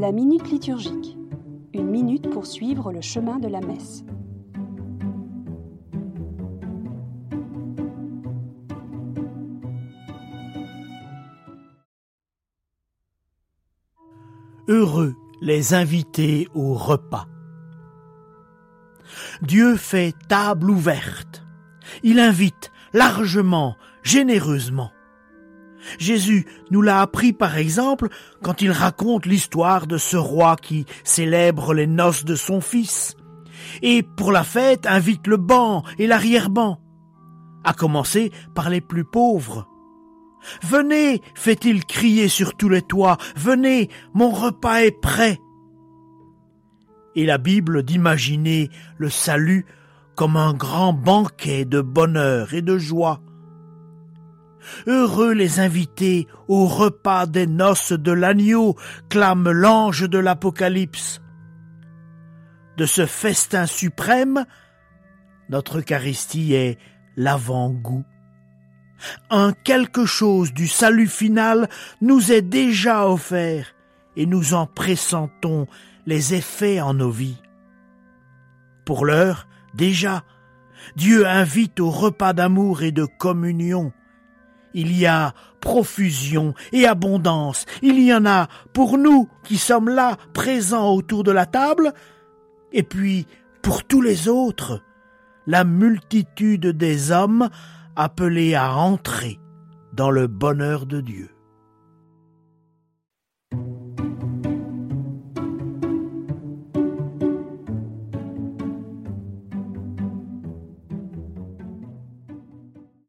La minute liturgique. Une minute pour suivre le chemin de la messe. Heureux les invités au repas. Dieu fait table ouverte. Il invite largement, généreusement. Jésus nous l'a appris par exemple quand il raconte l'histoire de ce roi qui célèbre les noces de son fils, et pour la fête invite le banc et l'arrière-banc, à commencer par les plus pauvres. Venez, fait-il crier sur tous les toits, venez, mon repas est prêt. Et la Bible d'imaginer le salut comme un grand banquet de bonheur et de joie, Heureux les invités au repas des noces de l'agneau, clame l'ange de l'Apocalypse. De ce festin suprême, notre Eucharistie est l'avant-goût. Un quelque chose du salut final nous est déjà offert et nous en pressentons les effets en nos vies. Pour l'heure, déjà, Dieu invite au repas d'amour et de communion il y a profusion et abondance. Il y en a pour nous qui sommes là, présents autour de la table, et puis pour tous les autres, la multitude des hommes appelés à entrer dans le bonheur de Dieu.